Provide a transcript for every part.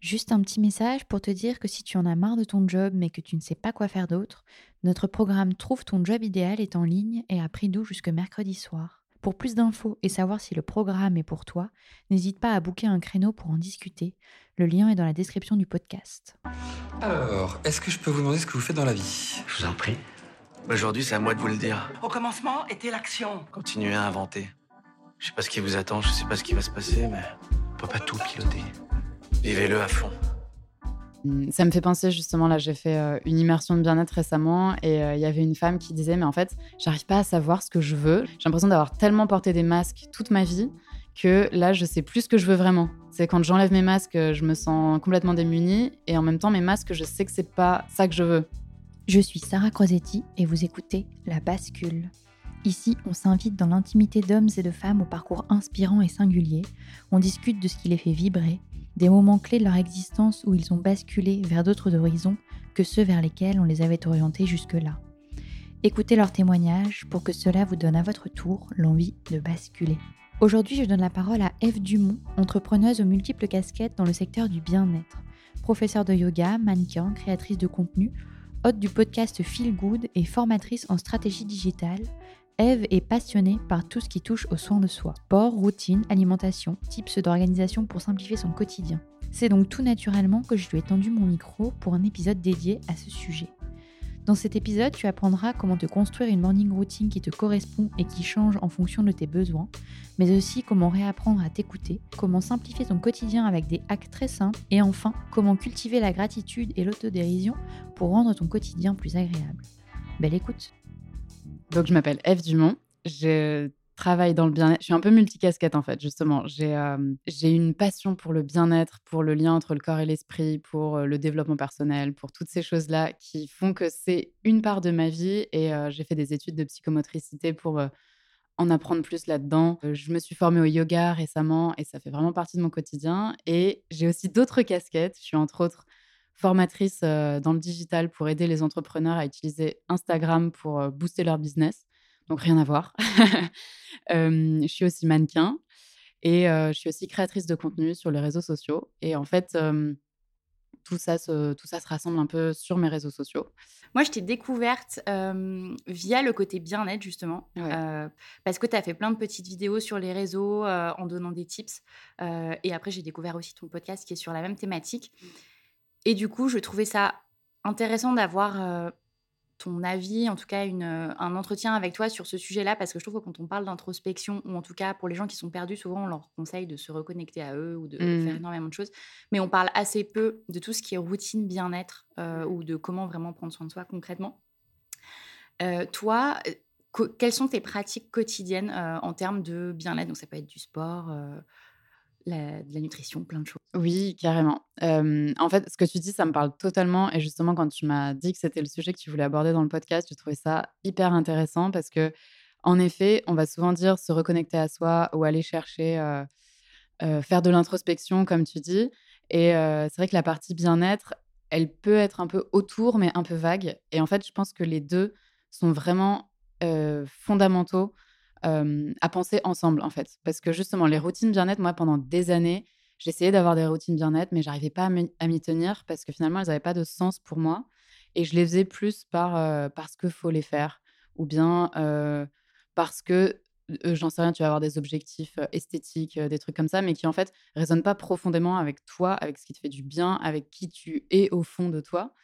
Juste un petit message pour te dire que si tu en as marre de ton job mais que tu ne sais pas quoi faire d'autre, notre programme Trouve ton job idéal est en ligne et à prix doux jusque mercredi soir. Pour plus d'infos et savoir si le programme est pour toi, n'hésite pas à booker un créneau pour en discuter. Le lien est dans la description du podcast. Alors, est-ce que je peux vous demander ce que vous faites dans la vie? Je vous en prie. Aujourd'hui, c'est à moi de vous le dire. Au commencement était l'action. Continuez à inventer. Je sais pas ce qui vous attend, je sais pas ce qui va se passer, mais on peut pas tout piloter. Vivez-le à fond. Hum, Ça me fait penser justement, là j'ai fait euh, une immersion de bien-être récemment et euh, il y avait une femme qui disait mais en fait j'arrive pas à savoir ce que je veux. J'ai l'impression d'avoir tellement porté des masques toute ma vie que là je sais plus ce que je veux vraiment. C'est quand j'enlève mes masques, euh, je me sens complètement démunie et en même temps mes masques, je sais que c'est pas ça que je veux. Je suis Sarah Crosetti et vous écoutez La Bascule. Ici, on s'invite dans l'intimité d'hommes et de femmes au parcours inspirant et singulier. On discute de ce qui les fait vibrer, des moments clés de leur existence où ils ont basculé vers d'autres horizons que ceux vers lesquels on les avait orientés jusque-là. Écoutez leurs témoignages pour que cela vous donne à votre tour l'envie de basculer. Aujourd'hui, je donne la parole à Eve Dumont, entrepreneuse aux multiples casquettes dans le secteur du bien-être. Professeure de yoga, mannequin, créatrice de contenu, hôte du podcast Feel Good et formatrice en stratégie digitale, Eve est passionnée par tout ce qui touche aux soins de soi. Sport, routine, alimentation, tips d'organisation pour simplifier son quotidien. C'est donc tout naturellement que je lui ai tendu mon micro pour un épisode dédié à ce sujet. Dans cet épisode, tu apprendras comment te construire une morning routine qui te correspond et qui change en fonction de tes besoins, mais aussi comment réapprendre à t'écouter, comment simplifier ton quotidien avec des hacks très simples, et enfin, comment cultiver la gratitude et l'autodérision pour rendre ton quotidien plus agréable. Belle écoute Donc je m'appelle Eve Dumont, je travaille dans le bien-être, je suis un peu multicasquette en fait justement. J'ai euh, une passion pour le bien-être, pour le lien entre le corps et l'esprit, pour euh, le développement personnel, pour toutes ces choses-là qui font que c'est une part de ma vie et euh, j'ai fait des études de psychomotricité pour en apprendre plus là-dedans. Je me suis formée au yoga récemment et ça fait vraiment partie de mon quotidien. Et j'ai aussi d'autres casquettes. Je suis entre autres formatrice euh, dans le digital pour aider les entrepreneurs à utiliser Instagram pour euh, booster leur business. Donc rien à voir. Euh, je suis aussi mannequin et je suis aussi créatrice de contenu sur les réseaux sociaux. Et en fait, tout, ça se, tout ça se rassemble un peu sur mes réseaux sociaux. Moi, je t'ai découverte euh, via le côté bien-être, justement, Ouais. euh, parce que tu as fait plein de petites vidéos sur les réseaux euh, en donnant des tips. Et après, j'ai découvert aussi ton podcast qui est sur la même thématique. Et du coup, je trouvais ça intéressant d'avoir euh, ton avis, en tout cas une, euh, un entretien avec toi sur ce sujet-là, parce que je trouve que quand on parle d'introspection, ou en tout cas pour les gens qui sont perdus, souvent on leur conseille de se reconnecter à eux ou de Mhm. faire énormément de choses, mais on parle assez peu de tout ce qui est routine bien-être euh, ou de comment vraiment prendre soin de soi concrètement. Euh, toi, quelles sont tes pratiques quotidiennes en termes de bien-être? Donc ça peut être du sport, la- de la nutrition, plein de choses. Oui, carrément. En fait, ce que tu dis, ça me parle totalement. Et justement, quand tu m'as dit que c'était le sujet que tu voulais aborder dans le podcast, j'ai trouvé ça hyper intéressant parce que, En effet, on va souvent dire se reconnecter à soi ou aller chercher, faire de l'introspection, comme tu dis. Et c'est vrai que la partie bien-être, elle peut être un peu autour, mais un peu vague. Et en fait, je pense que les deux sont vraiment fondamentaux à penser ensemble, en fait. Parce que justement, les routines bien-être, moi, pendant des années, j'essayais d'avoir des routines bien-être, mais j'arrivais pas à m'y tenir parce que finalement, elles n'avaient pas de sens pour moi. Et je les faisais plus par, parce qu'il faut les faire, ou bien parce que j'en sais rien, tu vas avoir des objectifs esthétiques, des trucs comme ça, mais qui en fait résonnent pas profondément avec toi, avec ce qui te fait du bien, avec qui tu es au fond de toi.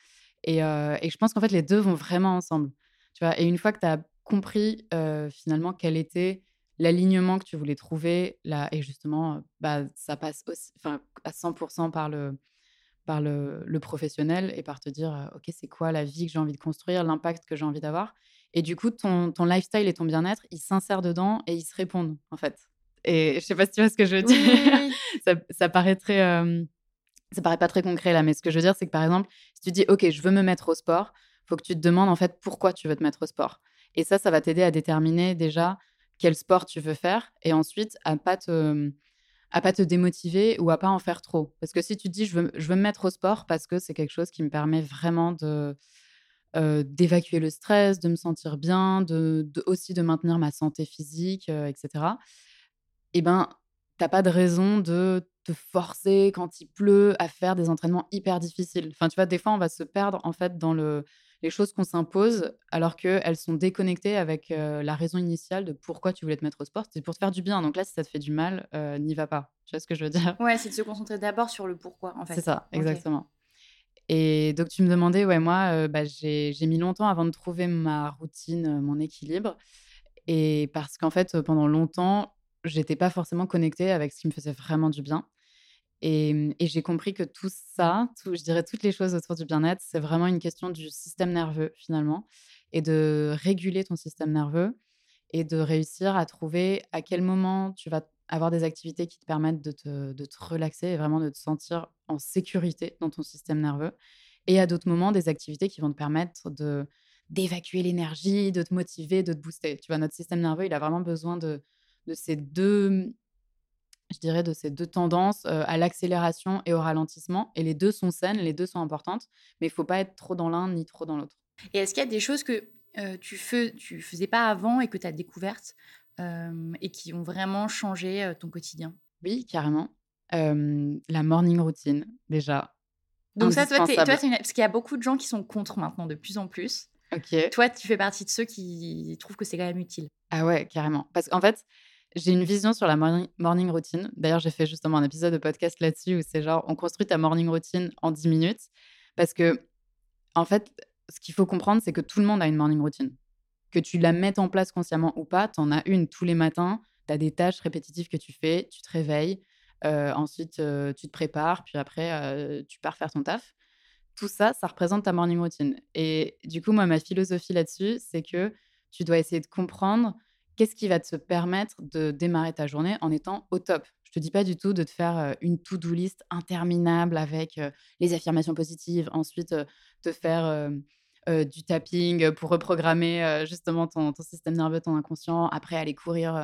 Et, et je pense qu'en fait, les deux vont vraiment ensemble. Tu vois, et une fois que tu as compris finalement quel était l'alignement que tu voulais trouver, là, et justement, bah, ça passe aussi, à 100% par le, par le, le, professionnel et par te dire, OK, c'est quoi la vie que j'ai envie de construire, l'impact que j'ai envie d'avoir? Et du coup, ton, ton lifestyle et ton bien-être, ils s'insèrent dedans et ils se répondent, en fait. Et je sais pas si tu vois ce que je veux dire. ça, ça, paraît très. ça paraît pas très concret là, mais ce que je veux dire, c'est que par exemple, si tu dis, OK, je veux me mettre au sport, faut que tu te demandes en fait pourquoi tu veux te mettre au sport. Et ça, ça va t'aider à déterminer déjà quel sport tu veux faire et ensuite à pas te à pas te démotiver ou à pas en faire trop. Parce que si tu te dis je veux, je veux me mettre au sport parce que c'est quelque chose qui me permet vraiment de d'évacuer le stress, de me sentir bien, de, aussi de maintenir ma santé physique, etc. Eh ben, t'as pas de raison de te forcer quand il pleut à faire des entraînements hyper difficiles. Enfin, tu vois, des fois, on va se perdre en fait dans le, les choses qu'on s'impose alors qu'elles sont déconnectées avec la raison initiale de pourquoi tu voulais te mettre au sport. C'est pour te faire du bien. Donc là, si ça te fait du mal, n'y va pas. Tu vois ce que je veux dire? Ouais, c'est de se concentrer d'abord sur le pourquoi, en fait. C'est ça, exactement. Et donc, tu me demandais, ouais, moi, bah, j'ai mis longtemps avant de trouver ma routine, mon équilibre. Et parce qu'en fait, pendant longtemps, j'étais pas forcément connectée avec ce qui me faisait vraiment du bien. Mmh, et, j'ai compris que tout ça, je dirais toutes les choses autour du bien-être, c'est vraiment une question du système nerveux finalement, et de réguler ton système nerveux et de réussir à trouver à quel moment tu vas avoir des activités qui te permettent de te, relaxer et vraiment de te sentir en sécurité dans ton système nerveux. Et à d'autres moments, des activités qui vont te permettre de d'évacuer l'énergie, de te motiver, de te booster. Tu vois, notre système nerveux, il a vraiment besoin de, de ces deux je dirais, de ces deux tendances à l'accélération et au ralentissement. Et les deux sont saines, les deux sont importantes, mais il faut pas être trop dans l'un ni trop dans l'autre. Et est-ce qu'il y a des choses que tu fais, tu faisais pas avant et que tu as découvertes et qui ont vraiment changé ton quotidien? Oui, carrément. la morning routine, déjà. Donc ça, toi, toi parce qu'il y a beaucoup de gens qui sont contre maintenant, de plus en plus. Ok. Toi, tu fais partie de ceux qui trouvent que c'est quand même utile. Ah ouais, carrément. Parce qu'en fait, j'ai une vision sur la morning, routine. D'ailleurs, j'ai fait justement un épisode de podcast là-dessus où c'est genre, on construit ta morning routine en 10 minutes. Parce que, en fait, ce qu'il faut comprendre, c'est que tout le monde a une morning routine. Que tu la mettes en place consciemment ou pas, tu en as une tous les matins. Tu as des tâches répétitives que tu fais, tu te réveilles, euh, ensuite euh, tu te prépares, puis après euh, tu pars faire ton taf. Tout ça, ça représente ta morning routine. Et du coup, moi, ma philosophie là-dessus, c'est que tu dois essayer de comprendre qu'est-ce qui va te permettre de démarrer ta journée en étant au top? Je te dis pas du tout de te faire une to-do list interminable avec les affirmations positives, ensuite te faire du tapping pour reprogrammer justement ton, système nerveux, ton inconscient, après aller courir.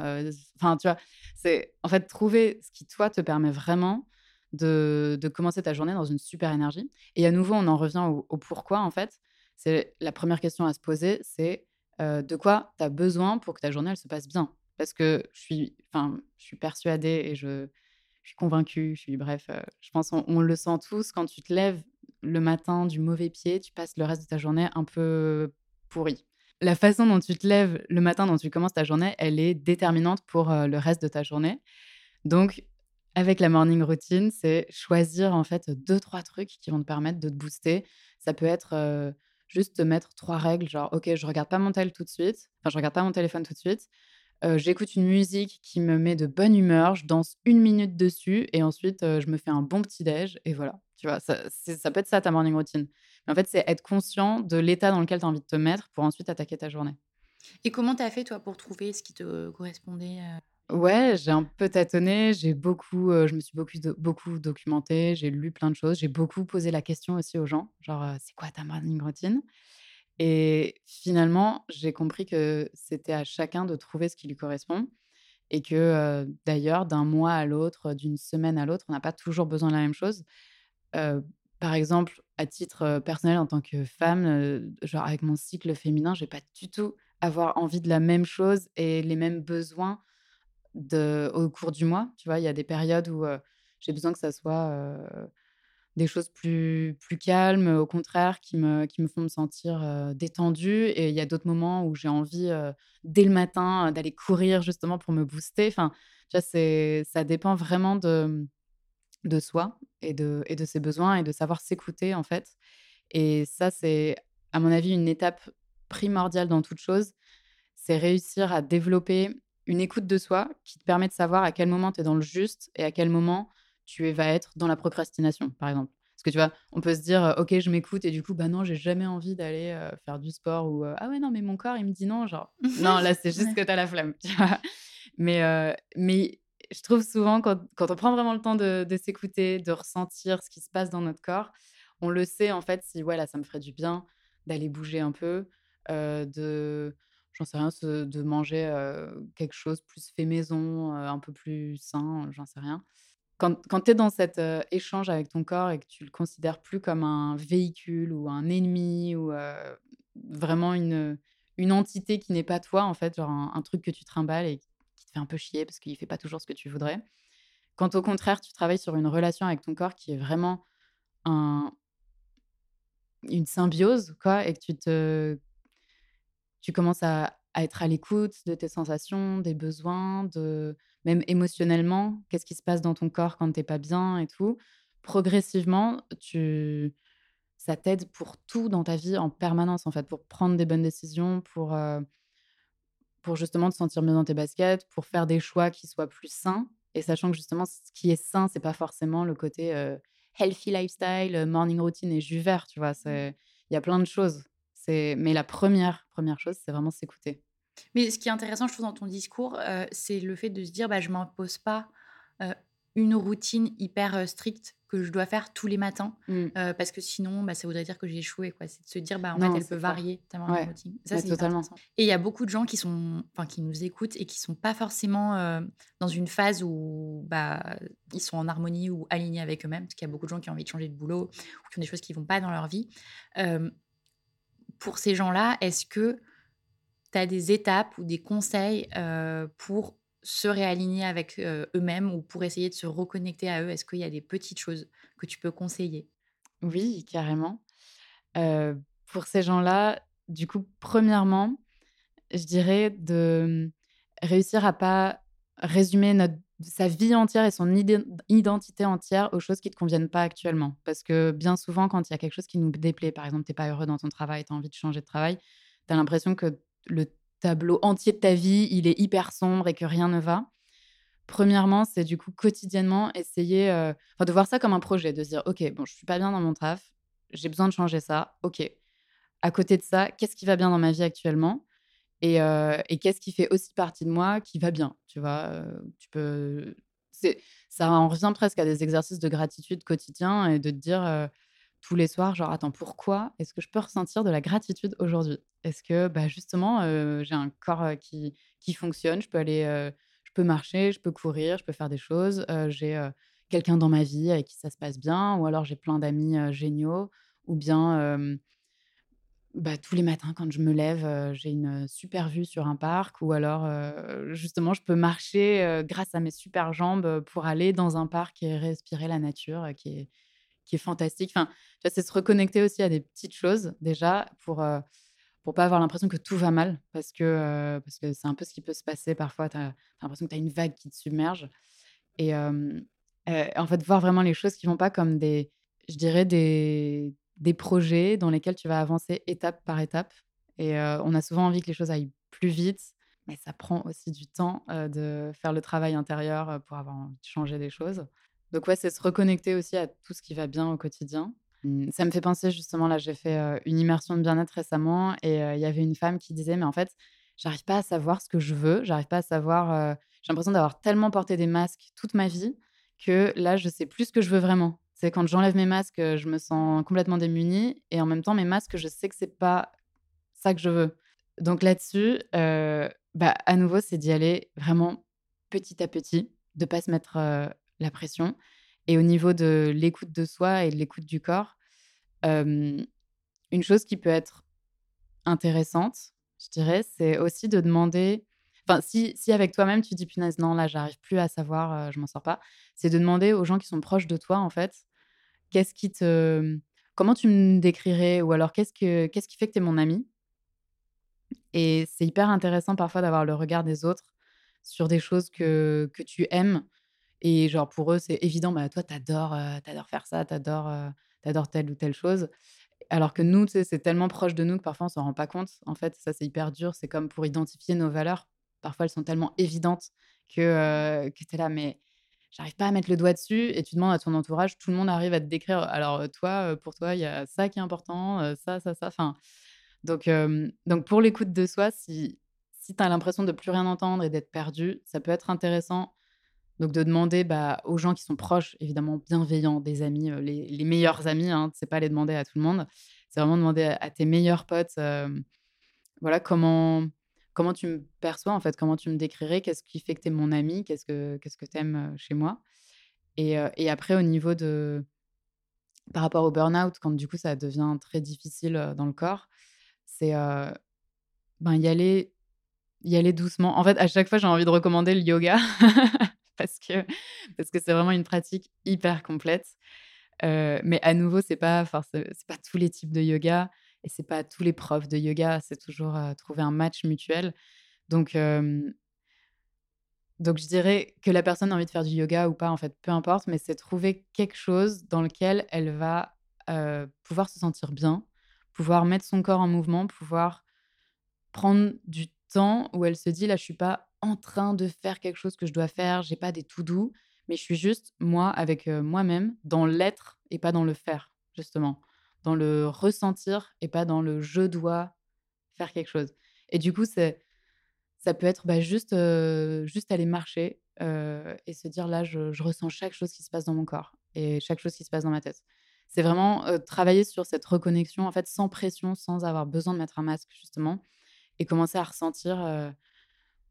Enfin, tu vois, c'est en fait trouver ce qui toi te permet vraiment de, commencer ta journée dans une super énergie. Et à nouveau, on en revient au, au pourquoi en fait. C'est la première question à se poser, c'est de quoi tu as besoin pour que ta journée se passe bien? Parce que je suis, enfin, je suis persuadée et je, suis convaincue, je suis, bref, je pense on, le sent tous quand tu te lèves le matin du mauvais pied, tu passes le reste de ta journée un peu pourri. La façon dont tu te lèves le matin, dont tu commences ta journée, elle est déterminante pour le reste de ta journée. Donc, avec la morning routine, c'est choisir en fait deux, trois trucs qui vont te permettre de te booster. Ça peut être juste te mettre trois règles, genre, OK, je regarde pas mon tel tout de suite, enfin, je regarde pas mon téléphone tout de suite. J'écoute une musique qui me met de bonne humeur, je danse une minute dessus et ensuite je me fais un bon petit déj et voilà. Tu vois, ça, ça peut être ça ta morning routine. Mais en fait, c'est être conscient de l'état dans lequel tu as envie de te mettre pour ensuite attaquer ta journée. Et comment tu as fait toi pour trouver ce qui te correspondait Ouais, j'ai un peu tâtonné, j'ai beaucoup, je me suis beaucoup, beaucoup documentée, j'ai lu plein de choses, j'ai beaucoup posé la question aussi aux gens, genre, c'est quoi ta morning routine? Et finalement, j'ai compris que c'était à chacun de trouver ce qui lui correspond et que d'ailleurs, d'un mois à l'autre, d'une semaine à l'autre, on n'a pas toujours besoin de la même chose. par exemple, à titre personnel, en tant que femme, genre avec mon cycle féminin, je vais pas du tout avoir envie de la même chose et les mêmes besoins de, au cours du mois. Tu vois, il y a des périodes où j'ai besoin que ça soit des choses plus, plus calmes, au contraire, qui me, qui me font me sentir détendue. Et il y a d'autres moments où j'ai envie, dès le matin, d'aller courir justement pour me booster. Enfin, tu ça dépend vraiment de, de soi et de, et de ses besoins et de savoir s'écouter, en fait. Et ça, c'est, à mon avis, une étape primordiale dans toute chose. C'est réussir à développer une écoute de soi qui te permet de savoir à quel moment tu es dans le juste et à quel moment tu vas être dans la procrastination, par exemple. Parce que tu vois, on peut se dire, ok, je m'écoute et du coup, bah non, j'ai jamais envie d'aller faire du sport ou ah ouais, non, mais mon corps, il me dit non, genre, non, là, c'est juste que tu as la flamme, tu vois. Mais, mais je trouve souvent, quand, quand, on prend vraiment le temps de, de s'écouter, de ressentir ce qui se passe dans notre corps, on le sait en fait si, ouais, là, ça me ferait du bien d'aller bouger un peu, de j'en sais rien, de manger quelque chose plus fait maison, un peu plus sain, j'en sais rien quand, tu es dans cet échange avec ton corps et que tu le considères plus comme un véhicule ou un ennemi ou vraiment une, une entité qui n'est pas toi, en fait, genre un, truc que tu trimbales et qui te fait un peu chier parce qu'il fait pas toujours ce que tu voudrais. Quand au contraire, tu travailles sur une relation avec ton corps qui est vraiment un, une symbiose, quoi, et que tu te, tu commences à, à être à l'écoute de tes sensations, des besoins, de même émotionnellement, qu'est-ce qui se passe dans ton corps quand t'es pas bien et tout. Progressivement, tu ça t'aide pour tout dans ta vie en permanence en fait, pour prendre des bonnes décisions, pour pour justement te sentir mieux dans tes baskets, pour faire des choix qui soient plus sains et sachant que justement ce qui est sain, c'est pas forcément le côté healthy lifestyle, morning routine et jus vert, tu vois, mmh. c'est il y a plein de choses. Mais la première première chose, c'est vraiment s'écouter. Mais ce qui est intéressant, je trouve, dans ton discours, euh, c'est le fait de se dire, bah, je m'impose pas euh, une routine hyper euh, stricte que je dois faire tous les matins, mmh. parce que sinon, bah, ça voudrait dire que j'ai échoué. Quoi. C'est de se dire, bah, en fait, elle peut varier ta routine. Ça, c'est totalement. Et il y a beaucoup de gens qui sont, enfin, qui nous écoutent et qui sont pas forcément dans une phase où, bah, ils sont en harmonie ou alignés avec eux-mêmes, parce qu'il y a beaucoup de gens qui ont envie de changer de boulot ou qui ont des choses qui vont pas dans leur vie. Pour ces gens-là, est-ce que tu as des étapes ou des conseils pour se réaligner avec eux-mêmes ou pour essayer de se reconnecter à eux? Est-ce qu'il y a des petites choses que tu peux conseiller? Oui, carrément. pour ces gens-là, du coup, premièrement, je dirais de réussir à pas résumer notre, sa vie entière et son identité entière aux choses qui ne te conviennent pas actuellement. Parce que bien souvent, quand il y a quelque chose qui nous déplaît, par exemple, tu n'es pas heureux dans ton travail, tu as envie de changer de travail, tu as l'impression que le tableau entier de ta vie, il est hyper sombre et que rien ne va. Premièrement, c'est du coup quotidiennement essayer de voir ça comme un projet, de se dire OK, bon, je suis pas bien dans mon taf, j'ai besoin de changer ça. OK. À côté de ça, qu'est-ce qui va bien dans ma vie actuellement? Et, qu'est-ce qui fait aussi partie de moi qui va bien, tu vois Tu peux ça en revient presque à des exercices de gratitude quotidien et de te dire tous les soirs, genre, attends, pourquoi est-ce que je peux ressentir de la gratitude aujourd'hui? Est-ce que, bah, justement, j'ai un corps qui, qui fonctionne, je peux aller, je peux marcher, je peux courir, je peux faire des choses, j'ai quelqu'un dans ma vie avec qui ça se passe bien, ou alors j'ai plein d'amis géniaux, ou bien bah, tous les matins quand je me lève, j'ai une super vue sur un parc, ou alors justement je peux marcher grâce à mes super jambes pour aller dans un parc et respirer la nature qui est qui est fantastique. Enfin, c'est se reconnecter aussi à des petites choses déjà pour pour pas avoir l'impression que tout va mal parce que parce c'est un peu ce qui peut se passer parfois. Tu as, l'impression que tu as une vague qui te submerge et en fait voir vraiment les choses qui vont pas comme des je dirais des des projets dans lesquels tu vas avancer étape par étape et on a souvent envie que les choses aillent plus vite mais ça prend aussi du temps de faire le travail intérieur pour avoir envie de changer des choses. Donc ouais, c'est se reconnecter aussi à tout ce qui va bien au quotidien. Mmh, ça me fait penser justement, là j'ai fait une immersion de bien-être récemment et il y avait une femme qui disait, mais en fait, j'arrive pas à savoir ce que je veux, j'arrive pas à savoir, j'ai l'impression d'avoir tellement porté des masques toute ma vie que là, je sais plus ce que je veux vraiment. C'est quand j'enlève mes masques, je me sens complètement démunie et en même temps, mes masques, je sais que c'est pas ça que je veux. Donc là-dessus, euh, bah, à nouveau, c'est d'y aller vraiment petit à petit, de pas se mettre la pression. Et au niveau de l'écoute de soi et de l'écoute du corps, une chose qui peut être intéressante, je dirais, c'est aussi de demander. Enfin, si, avec toi-même tu dis punaise, non, là, j'arrive plus à savoir, je m'en sors pas, c'est de demander aux gens qui sont proches de toi, en fait, qu'est-ce qui te. Comment tu me décrirais Ou alors, qu'est-ce, que, qu'est-ce qui fait que tu es mon ami? Et c'est hyper intéressant parfois d'avoir le regard des autres sur des choses que, que tu aimes. Et genre, pour eux, c'est évident, bah, toi, t'adores, adores faire ça, t'adores, adores telle ou telle chose. Alors que nous, c'est tellement proche de nous que parfois on s'en rend pas compte. En fait, ça, c'est hyper dur. C'est comme pour identifier nos valeurs. Parfois, elles sont tellement évidentes que, que tu es là, mais j'arrive pas à mettre le doigt dessus. Et tu demandes à ton entourage, tout le monde arrive à te décrire. Alors, toi, pour toi, il y a ça qui est important, ça, ça, ça. Enfin, donc, donc pour l'écoute de soi, si, si tu as l'impression de plus rien entendre et d'être perdu, ça peut être intéressant donc de demander bah, aux gens qui sont proches, évidemment bienveillants, des amis, les, meilleurs amis, hein, c'est pas les demander à tout le monde, c'est vraiment demander à, tes meilleurs potes, voilà comment comment tu me perçois en fait, comment tu me décrirais, qu'est-ce qui fait que tu es mon ami, qu'est-ce que qu'est-ce que tu aimes chez moi? Et, et, après au niveau de par rapport au burn-out, quand du coup ça devient très difficile dans le corps, c'est ben y aller y aller doucement. En fait, à chaque fois, j'ai envie de recommander le yoga parce que parce que c'est vraiment une pratique hyper complète. mais à nouveau, c'est pas c'est pas tous les types de yoga et c'est pas tous les profs de yoga. C'est toujours trouver un match mutuel. Donc donc je dirais que la personne a envie de faire du yoga ou pas, en fait, peu importe, mais c'est trouver quelque chose dans lequel elle va pouvoir se sentir bien, pouvoir mettre son corps en mouvement, pouvoir prendre du temps où elle se dit là, je suis pas en train de faire quelque chose que je dois faire, j'ai pas des tout doux, mais je suis juste moi avec moi-même dans l'être et pas dans le faire, justement, dans le ressentir et pas dans le je dois faire quelque chose. Et du coup, c'est ça peut être bah, juste, juste aller marcher et se dire là, je, je, ressens chaque chose qui se passe dans mon corps et chaque chose qui se passe dans ma tête. C'est vraiment travailler sur cette reconnexion, en fait, sans pression, sans avoir besoin de mettre un masque, justement, et commencer à ressentir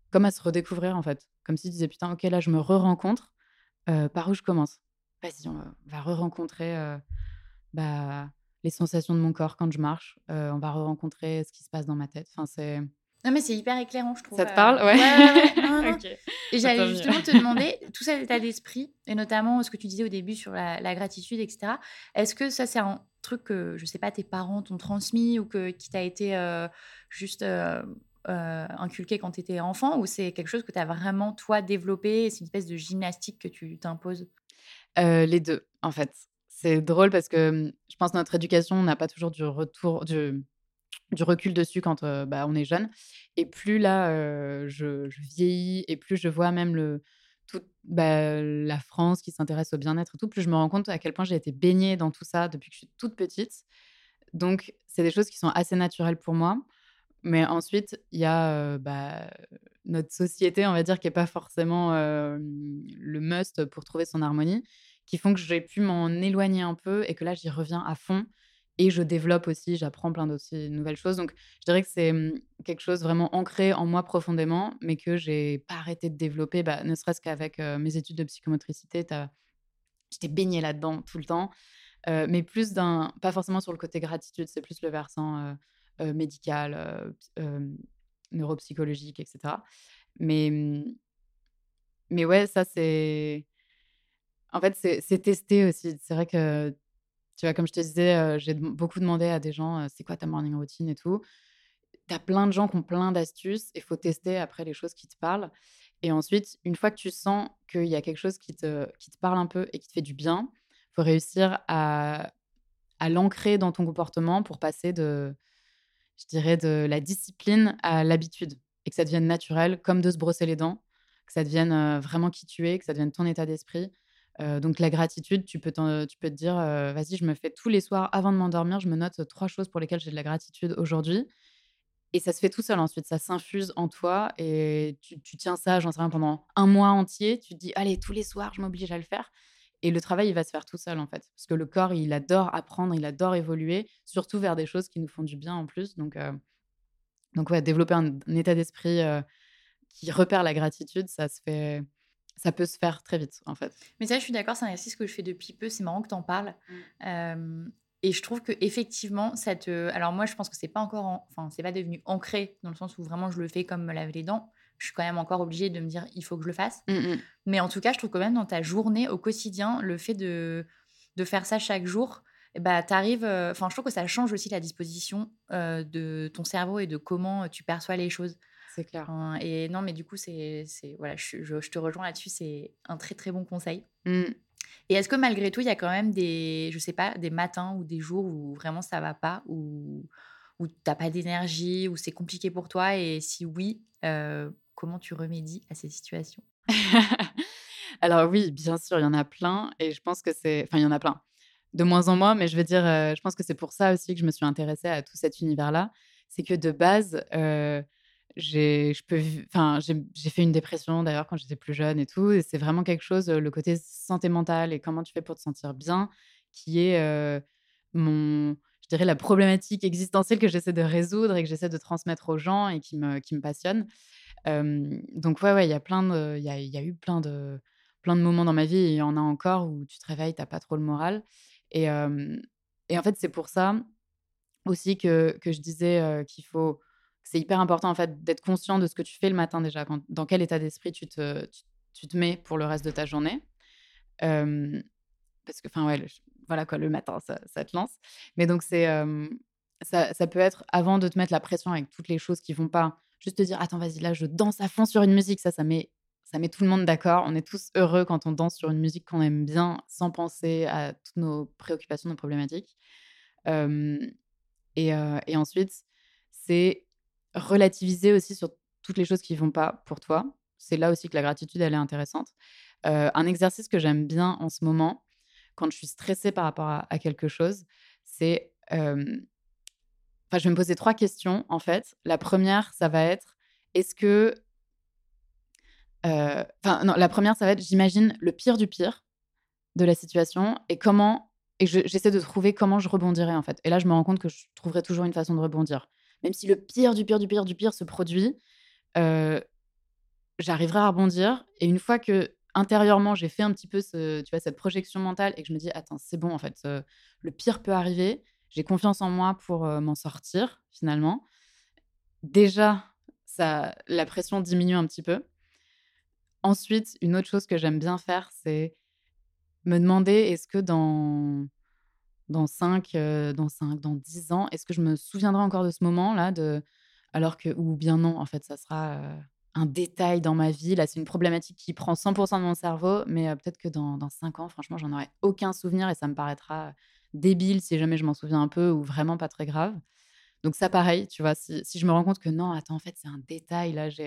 comme à se redécouvrir en fait. Comme si tu disais putain, ok, là je me re-rencontre, par où je commence? Vas-y, on va re-rencontrer bah, les sensations de mon corps quand je marche, on va re-rencontrer ce qui se passe dans ma tête. Enfin, c'est. Non, mais c'est hyper éclairant, je trouve. Ça te parle? Ouais. ouais, ouais, Et j'allais justement te demander, tout cet état d'esprit, et notamment ce que tu disais au début sur la, la gratitude, etc., est-ce que ça, c'est un truc que, je sais pas, tes parents t'ont transmis ou que, qui t'a été juste euh, inculqué quand tu étais enfant ou c'est quelque chose que tu as vraiment, toi, développé C'est une espèce de gymnastique que tu t'imposes? Les deux, en fait. C'est drôle parce que je pense que notre éducation n'a pas toujours du retour, du, recul dessus quand bah, on est jeune. Et plus là, je, vieillis et plus je vois même le, bah, la France qui s'intéresse au bien-être et tout, plus je me rends compte à quel point j'ai été baignée dans tout ça depuis que je suis toute petite. Donc, c'est des choses qui sont assez naturelles pour moi. Mais ensuite, il y a bah, notre société, on va dire, qui n'est pas forcément le must pour trouver son harmonie, qui font que j'ai pu m'en éloigner un peu et que là, j'y reviens à fond. Et je développe aussi, j'apprends plein d'autres nouvelles choses. Donc, je dirais que c'est mmh, quelque chose vraiment ancré en moi profondément, mais que j'ai pas arrêté de développer, bah, ne serait-ce qu'avec mes études de psychomotricité. J'étais baignée là-dedans tout le temps. mais plus d'un, pas forcément sur le côté gratitude, c'est plus le versant euh, médicales, euh, neuropsychologiques, etc. Mais, mmh, mais ouais, ça, c'est. En fait, c'est testé aussi. C'est vrai que, tu vois, comme je te disais, j'ai beaucoup demandé à des gens c'est quoi ta morning routine et tout. Tu as plein de gens qui ont plein d'astuces et faut tester après les choses qui te parlent. Et ensuite, une fois que tu sens qu'il y a quelque chose qui te, qui te parle un peu et qui te fait du bien, faut réussir à, à l'ancrer dans ton comportement pour passer de, je dirais, de la discipline à l'habitude et que ça devienne naturel, comme de se brosser les dents, que ça devienne vraiment qui tu es, que ça devienne ton état d'esprit. Donc la gratitude, tu peux, tu peux te dire, vas-y, je me fais tous les soirs avant de m'endormir, je me note trois choses pour lesquelles j'ai de la gratitude aujourd'hui. Et ça se fait tout seul ensuite, ça s'infuse en toi et tu, tu tiens ça, j'en sais rien, pendant un mois entier. Tu te dis, allez, tous les soirs, je m'oblige à le faire. Et le travail, il va se faire tout seul, en fait. Parce que le corps, il adore apprendre, il adore évoluer, surtout vers des choses qui nous font du bien en plus. Donc, Donc ouais, développer un, un état d'esprit euh, qui repère la gratitude, ça se fait, ça peut se faire très vite en fait. Mais ça, je suis d'accord, c'est un exercice que je fais depuis peu. C'est marrant que tu en parles. Euh, et je trouve que effectivement, ça te. Alors moi, je pense que c'est pas encore, en- enfin, c'est pas devenu ancré dans le sens où vraiment je le fais comme me laver les dents. Je suis quand même encore obligée de me dire, il faut que je le fasse. Mm, mm. Mais en tout cas, je trouve quand même dans ta journée, au quotidien, le fait de, de faire ça chaque jour, eh bah, t'arrives. euh, Enfin, je trouve que ça change aussi la disposition euh, de ton cerveau et de comment euh, tu perçois les choses. C'est clair. Et non, mais du coup, c'est, c'est voilà, je, je- je te rejoins là-dessus. C'est un très très bon conseil. Mm. Et est-ce que malgré tout, il y a quand même des, je sais pas, des matins ou des jours où vraiment ça va pas, où où t'as pas d'énergie, où c'est compliqué pour toi, et si oui, euh, comment tu remédies à ces situations? Alors oui, bien sûr, il y en a plein et je pense que c'est enfin il y en a plein. De moins en moins, mais je veux dire, heu, je pense que c'est pour ça aussi que je me suis intéressée à tout cet univers-là. C'est que de base, heu, j'ai fait une dépression d'ailleurs quand j'étais plus jeune et tout et c'est vraiment quelque chose, le côté santé mentale et comment tu fais pour te sentir bien qui est, mon je dirais la problématique existentielle que j'essaie de résoudre et que j'essaie de transmettre aux gens et qui me qui me passionne. Donc ouais, ouais, il y a plein de il y y a eu plein de plein de moments dans ma vie et il y en a encore où tu te réveilles, tu as pas trop le moral et et en fait, c'est pour ça aussi que que je disais, qu'il faut c'est hyper important, en fait, d'être conscient de ce que tu fais le matin déjà, dans quel état d'esprit tu te tu te mets pour le reste de ta journée. Parce que enfin, ouais, le voilà quoi, le matin, ça te lance. Mais donc c'est, ça ça peut être avant de te mettre la pression avec toutes les choses qui vont pas, juste te dire: «Attends, vas-y, là, je danse à fond sur une musique». Ça, ça met ça met tout le monde d'accord. On est tous heureux quand on danse sur une musique qu'on aime bien, sans penser à toutes nos préoccupations, nos problématiques. Et et ensuite, c'est relativiser aussi sur toutes les choses qui vont pas pour toi. C'est là aussi que la gratitude, elle est intéressante. Un exercice que j'aime bien en ce moment, quand je suis stressée par rapport à quelque chose, c'est, je vais me poser 3 questions, en fait. La première, ça va être: «Est-ce que» non, la première, ça va être: j'imagine le pire du pire de la situation et comment et je j'essaie de trouver comment je rebondirai, en fait. Et là, je me rends compte que je trouverai toujours une façon de rebondir. Même si le pire du pire du pire du pire se produit, j'arriverai à rebondir et une fois que intérieurement, j'ai fait un petit peu ce tu cette projection mentale et que je me dis: «Attends, c'est bon, en fait, le pire peut arriver. J'ai confiance en moi pour, m'en sortir, finalement». Déjà, ça la pression diminue un petit peu. Ensuite, une autre chose que j'aime bien faire, c'est me demander: «Est-ce que dans dans 5, heu, dans 5, dans 10 ans, est-ce que je me souviendrai encore de ce moment-là?» de alors que ou bien non, en fait, ça sera, un détail dans ma vie. Là, c'est une problématique qui prend 100 de mon cerveau, mais peut-être que dans dans 5 ans, franchement, j'en aurai aucun souvenir et ça me paraîtra débile si jamais je m'en souviens un peu ou vraiment pas très grave. Donc ça, pareil, tu vois, si je me rends compte que non, attends, en fait, c'est un détail, là, je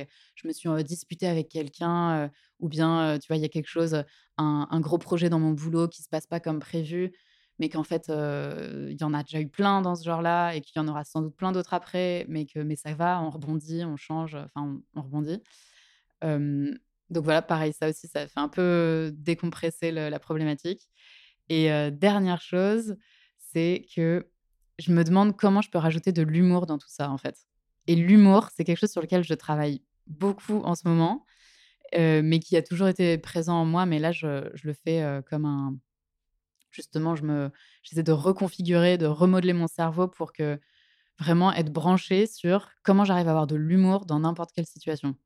me suis, heu, disputée avec quelqu'un, ou bien, tu vois, il y a quelque chose, un un gros projet dans mon boulot qui se passe pas comme prévu, mais qu'en fait, il y en a déjà eu plein dans ce genre-là et qu'il y en aura sans doute plein d'autres après, mais que mais ça va, on rebondit, on change, enfin, on on rebondit. Donc voilà, pareil, ça aussi, ça fait un peu décompresser la problématique et dernière chose, c'est que je me demande comment je peux rajouter de l'humour dans tout ça, en fait. Et l'humour, c'est quelque chose sur lequel je travaille beaucoup en ce moment, mais qui a toujours été présent en moi, mais là, je je le fais, comme un justement, je me j'essaie de reconfigurer, de remodeler mon cerveau pour que vraiment être branchée sur comment j'arrive à avoir de l'humour dans n'importe quelle situation.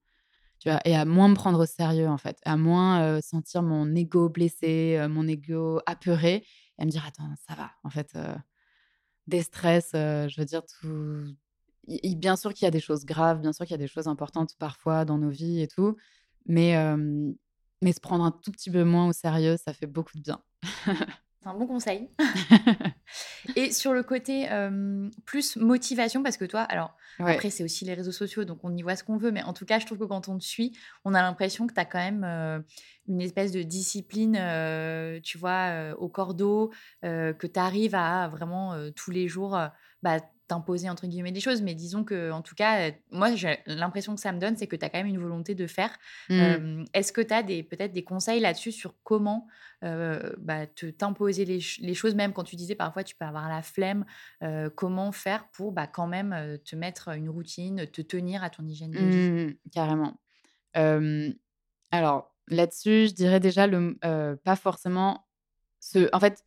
Tu vois? Et à moins me prendre au sérieux, en fait, à moins, sentir mon ego blessé, mon ego apeuré et à me dire: «Attends, ça va, en fait, déstresse», heu, je veux dire tout bien sûr qu'il y a des choses graves, bien sûr qu'il y a des choses importantes parfois dans nos vies et tout, mais mais se prendre un tout petit peu moins au sérieux, ça fait beaucoup de bien. C'est un bon conseil. Et sur le côté, plus motivation, parce que toi alors Ouais. après c'est aussi les réseaux sociaux, donc on y voit ce qu'on veut, mais en tout cas, je trouve que quand on te suit, on a l'impression que tu as quand même, une espèce de discipline, tu vois, au cordeau, que tu arrives à vraiment, tous les jours, bah, t'imposer entre guillemets des choses, mais disons que en tout cas, moi j'ai l'impression que ça me donne, c'est que tu as quand même une volonté de faire. Mmh. Est-ce que tu as peut-être des conseils là-dessus sur comment bah, te t'imposer les, les, choses, même quand tu disais parfois tu peux avoir la flemme, comment faire pour bah, quand même te mettre une routine, te tenir à ton hygiène de vie? Mmh, Carrément. alors là-dessus, je dirais déjà le pas forcément en fait,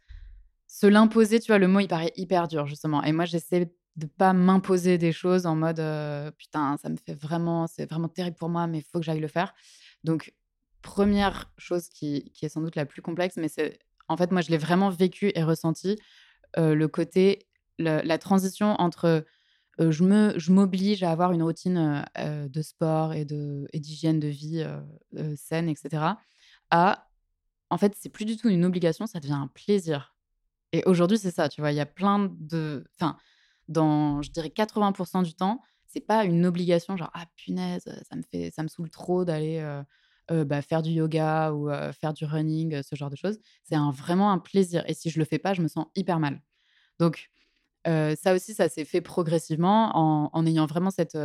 se l'imposer, tu vois, le mot il paraît hyper dur justement. Et moi j'essaie de pas m'imposer des choses en mode putain, ça me fait vraiment, c'est vraiment terrible pour moi, mais il faut que j'aille le faire. Donc, première chose qui, qui, est sans doute la plus complexe, mais c'est en fait, moi, je l'ai vraiment vécu et ressenti le côté, la transition entre je me, je m'oblige à avoir une routine de sport et de et d'hygiène de vie saine, etc. À en fait, c'est plus du tout une obligation, ça devient un plaisir. Et aujourd'hui, c'est ça, tu vois, il y a plein de, enfin dans, je dirais, 80% du temps, c'est pas une obligation, genre, ah punaise, ça me, fait, ça me saoule trop d'aller bah, faire du yoga ou faire du running, ce genre de choses. C'est vraiment un plaisir. Et si je le fais pas, je me sens hyper mal. Donc, ça aussi, ça s'est fait progressivement en, en, ayant vraiment cette,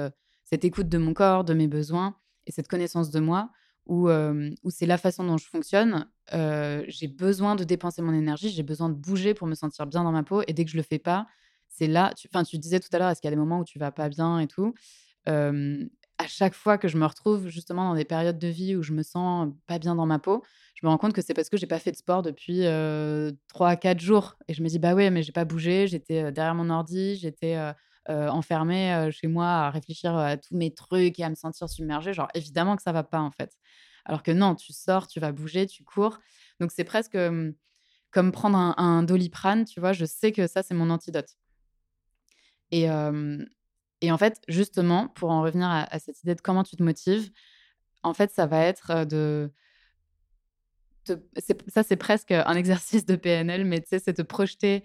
cette écoute de mon corps, de mes besoins et cette connaissance de moi où, où c'est la façon dont je fonctionne. j'ai besoin de dépenser mon énergie, j'ai besoin de bouger pour me sentir bien dans ma peau. Et dès que je le fais pas, c'est là, enfin, tu, disais tout à l'heure, est-ce qu'il y a des moments où tu vas pas bien et tout À chaque fois que je me retrouve justement dans des périodes de vie où je me sens pas bien dans ma peau, je me rends compte que c'est parce que j'ai pas fait de sport depuis 3 à 4 jours. Et je me dis, bah ouais, mais j'ai pas bougé, j'étais derrière mon ordi, j'étais enfermée chez moi à réfléchir à tous mes trucs et à me sentir submergée. Genre, évidemment que ça va pas en fait. Alors que non, tu sors, tu vas bouger, tu cours. Donc c'est presque comme prendre un, un doliprane, tu vois, je sais que ça, c'est mon antidote. Et, en fait, justement, pour en revenir à, cette idée de comment tu te motives, en fait, ça va être de. ça, c'est presque un exercice de PNL, mais tu sais, c'est te projeter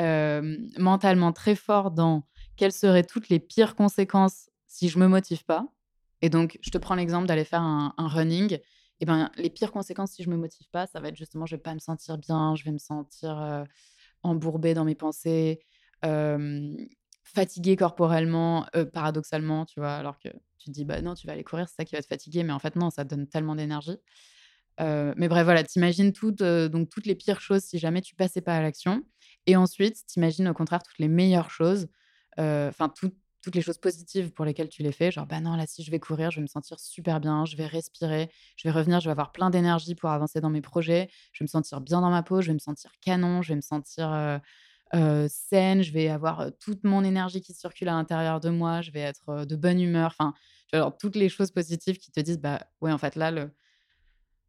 mentalement très fort dans quelles seraient toutes les pires conséquences si je me motive pas. Et donc, je te prends l'exemple d'aller faire un, running. Et ben, les pires conséquences si je me motive pas, ça va être justement, je vais pas me sentir bien, je vais me sentir embourbée dans mes pensées fatigué corporellement, paradoxalement, tu vois, alors que tu te dis, bah non, tu vas aller courir, c'est ça qui va te fatiguer, mais en fait, non, ça te donne tellement d'énergie. mais bref, voilà, t'imagines toutes, donc toutes les pires choses si jamais tu passais pas à l'action. Et ensuite, t'imagines au contraire toutes les meilleures choses, enfin, toutes les choses positives pour lesquelles tu les fais. Genre, bah non, là, si je vais courir, je vais me sentir super bien, je vais respirer, je vais revenir, je vais avoir plein d'énergie pour avancer dans mes projets, je vais me sentir bien dans ma peau, je vais me sentir canon, je vais me sentir saine, je vais avoir toute mon énergie qui circule à l'intérieur de moi, je vais être de bonne humeur. Enfin, genre toutes les choses positives qui te disent, bah ouais, en fait, là, le,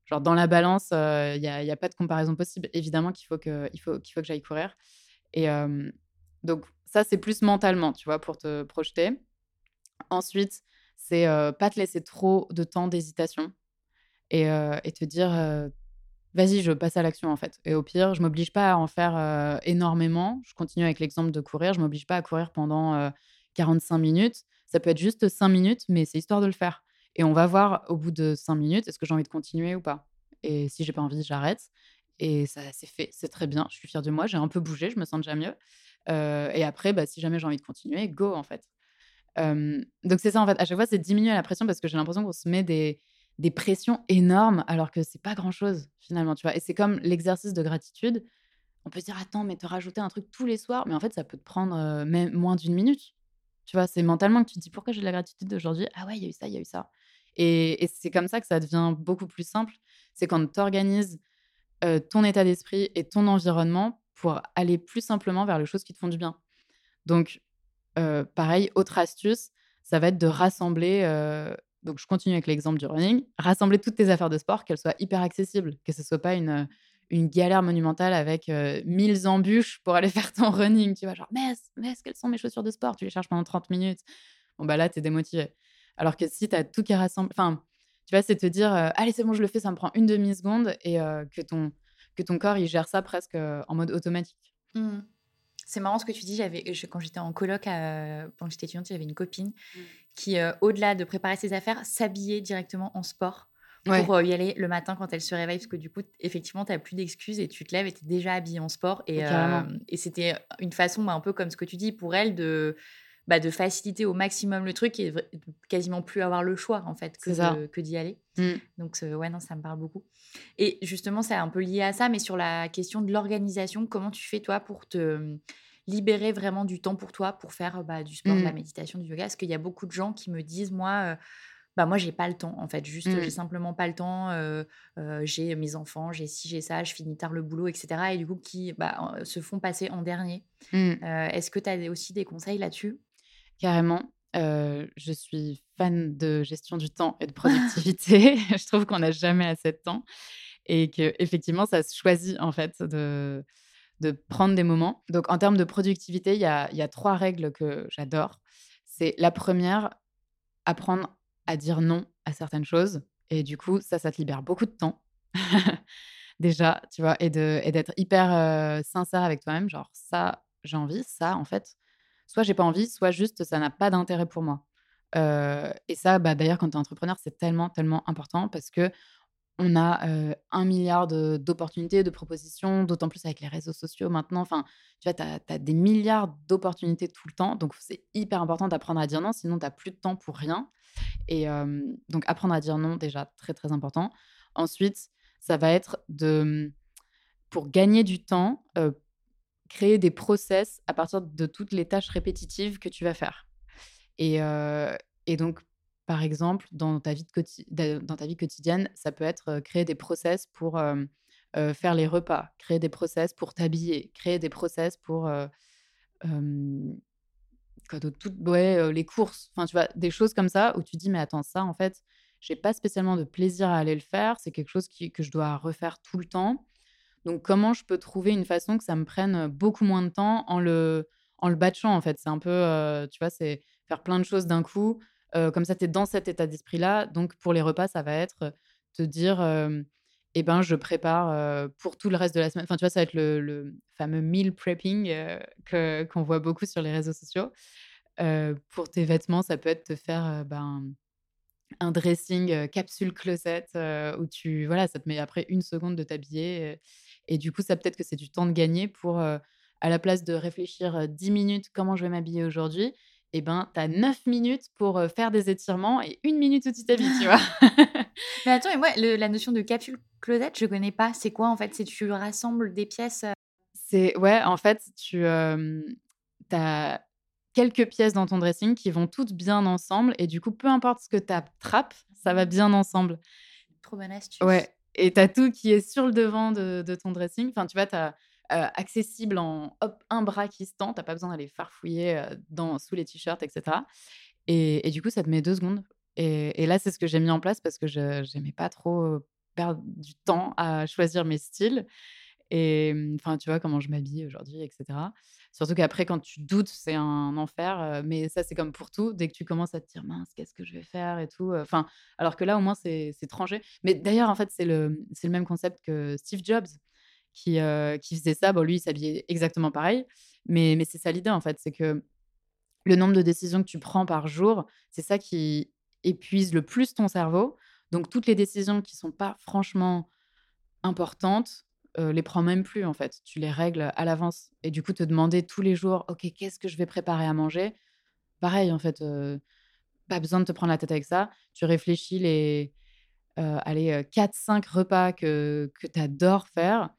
genre dans la balance, il n'y a, pas de comparaison possible. Évidemment qu'il faut que, il faut, qu'il faut que j'aille courir. Et donc, ça, c'est plus mentalement, tu vois, pour te projeter. Ensuite, c'est pas te laisser trop de temps d'hésitation et, te dire vas-y, je passe à l'action en fait. Et au pire, je m'oblige pas à en faire énormément. Je continue avec l'exemple de courir. Je m'oblige pas à courir pendant 45 minutes. Ça peut être juste 5 minutes, mais c'est histoire de le faire. Et on va voir au bout de 5 minutes, est-ce que j'ai envie de continuer ou pas. Et si j'ai pas envie, j'arrête. Et ça, c'est fait, c'est très bien. Je suis fière de moi. J'ai un peu bougé, je me sens déjà mieux. et après, bah, si jamais j'ai envie de continuer, go en fait. donc c'est ça en fait. À chaque fois, c'est diminuer la pression parce que j'ai l'impression qu'on se met des, des pressions énormes alors que c'est pas grand chose finalement, tu vois? Et c'est comme l'exercice de gratitude. On peut dire attends, mais te rajouter un truc tous les soirs, mais en fait ça peut te prendre même moins d'une minute. Tu vois, c'est mentalement que tu te dis pourquoi j'ai de la gratitude aujourd'hui. Ah ouais, il y a eu ça, il y a eu ça. Et, c'est comme ça que ça devient beaucoup plus simple. C'est quand tu organises ton état d'esprit et ton environnement pour aller plus simplement vers les choses qui te font du bien. Donc, pareil, autre astuce, ça va être de rassembler donc, je continue avec l'exemple du running. Rassembler toutes tes affaires de sport, qu'elles soient hyper accessibles, que ce soit pas une, une galère monumentale avec mille embûches pour aller faire ton running. Tu vois, genre, mais, mais quelles sont mes chaussures de sport? Tu les cherches pendant 30 minutes. Bon, bah là, tu es démotivé. Alors que si tu as tout qui est rassemblé, enfin, tu vois, c'est te dire, allez, c'est bon, je le fais, ça me prend une demi-seconde et que, ton, que ton corps, il gère ça presque en mode automatique. Mmh. C'est marrant ce que tu dis. J'avais, quand j'étais en coloc, pendant que j'étais étudiante, j'avais une copine mmh. qui, euh, au-delà de préparer ses affaires, s'habillait directement en sport pour y aller le matin quand elle se réveille, parce que du coup, effectivement, tu n'as plus d'excuses et tu te lèves et tu es déjà habillée en sport. Et, et c'était une façon, bah, un peu comme ce que tu dis, pour elle de, bah, de faciliter au maximum le truc et de quasiment plus avoir le choix, en fait, que, que d'y aller. Mmh. Donc, ouais, non, ça me parle beaucoup. Et justement, c'est un peu lié à ça, mais sur la question de l'organisation, comment tu fais, toi, pour te libérer vraiment du temps pour toi, pour faire bah, du sport, de la mmh. méditation, du yoga? Parce qu'il y a beaucoup de gens qui me disent, moi bah moi j'ai pas le temps en fait juste j'ai mmh. simplement pas le temps j'ai mes enfants j'ai ci j'ai ça je finis tard le boulot etc et du coup qui bah, se font passer en dernier mmh. est-ce que tu as aussi des conseils là-dessus? Carrément je suis fan de gestion du temps et de productivité je trouve qu'on n'a jamais assez de temps et que effectivement ça se choisit en fait de de prendre des moments donc en termes de productivité il y a, y a trois règles que j'adore c'est la première apprendre à dire non à certaines choses. Et du coup, ça, ça te libère beaucoup de temps. Déjà, tu vois, et d'être hyper sincère avec toi-même. Genre, ça, j'ai envie, ça, en fait, soit j'ai pas envie, soit juste ça n'a pas d'intérêt pour moi. et ça, bah, d'ailleurs, quand tu es entrepreneur, c'est tellement, tellement important parce que on a un milliard d'opportunités, de, propositions, d'autant plus avec les réseaux sociaux maintenant. Enfin, tu vois, tu as, des milliards d'opportunités tout le temps. Donc, c'est hyper important d'apprendre à dire non, sinon, tu n'as plus de temps pour rien. Et donc, apprendre à dire non, déjà, très, très important. Ensuite, ça va être de, pour gagner du temps, créer des process à partir de toutes les tâches répétitives que tu vas faire. Et, et donc, par exemple, dans ta, vie de dans ta vie quotidienne, ça peut être créer des process pour faire les repas, créer des process pour t'habiller, créer des process pour tout, ouais, les courses, enfin tu vois, des choses comme ça où tu dis mais attends ça en fait, j'ai pas spécialement de plaisir à aller le faire, c'est quelque chose qui, que je dois refaire tout le temps. Donc comment je peux trouver une façon que ça me prenne beaucoup moins de temps en le en le batchant en fait, c'est un peu tu vois, c'est faire plein de choses d'un coup. comme ça, tu es dans cet état d'esprit-là. Donc, pour les repas, ça va être te dire eh ben, je prépare pour tout le reste de la semaine. Enfin, tu vois, ça va être le, fameux meal prepping que, qu'on voit beaucoup sur les réseaux sociaux. pour tes vêtements, ça peut être te faire ben, un dressing capsule closet où tu, voilà, ça te met après une seconde de t'habiller. Et du coup, ça peut-être que c'est du temps de gagner pour, à la place de réfléchir 10 minutes comment je vais m'habiller aujourd'hui, eh ben, tu as 9 minutes pour faire des étirements et une minute où tu t'habilles, tu vois? Mais attends, et moi, la notion de capsule closet, je connais pas. C'est quoi en fait? C'est tu rassembles des pièces C'est ouais, en fait, tu as quelques pièces dans ton dressing qui vont toutes bien ensemble et du coup, peu importe ce que tu attrapes, ça va bien ensemble. Trop bonne astuce. Ouais, et tu tout qui est sur le devant de, ton dressing. Enfin, tu vois, tu as accessible en hop, un bras qui se tend. Tu pas besoin d'aller farfouiller dans, sous les t-shirts, etc. Et, du coup, ça te met deux secondes. Et, là, c'est ce que j'ai mis en place parce que je n'aimais pas trop perdre du temps à choisir mes styles. Et enfin, tu vois comment je m'habille aujourd'hui, etc. Surtout qu'après, quand tu doutes, c'est un enfer. mais ça, c'est comme pour tout. Dès que tu commences à te dire, mince, qu'est-ce que je vais faire et tout. Enfin, alors que là, au moins, c'est étranger. Mais d'ailleurs, en fait, c'est le, même concept que Steve Jobs qui, faisait ça. Bon, lui, il s'habillait exactement pareil. Mais, mais c'est ça l'idée, en fait. C'est que le nombre de décisions que tu prends par jour, c'est ça qui épuise le plus ton cerveau. Donc, toutes les décisions qui sont pas franchement importantes, les prends même plus, en fait. Tu les règles à l'avance. Et du coup, te demander tous les jours, OK, qu'est-ce que je vais préparer à manger? Pareil, en fait, pas besoin de te prendre la tête avec ça. Tu réfléchis les, allez, 4-5 repas que, que tu adores faire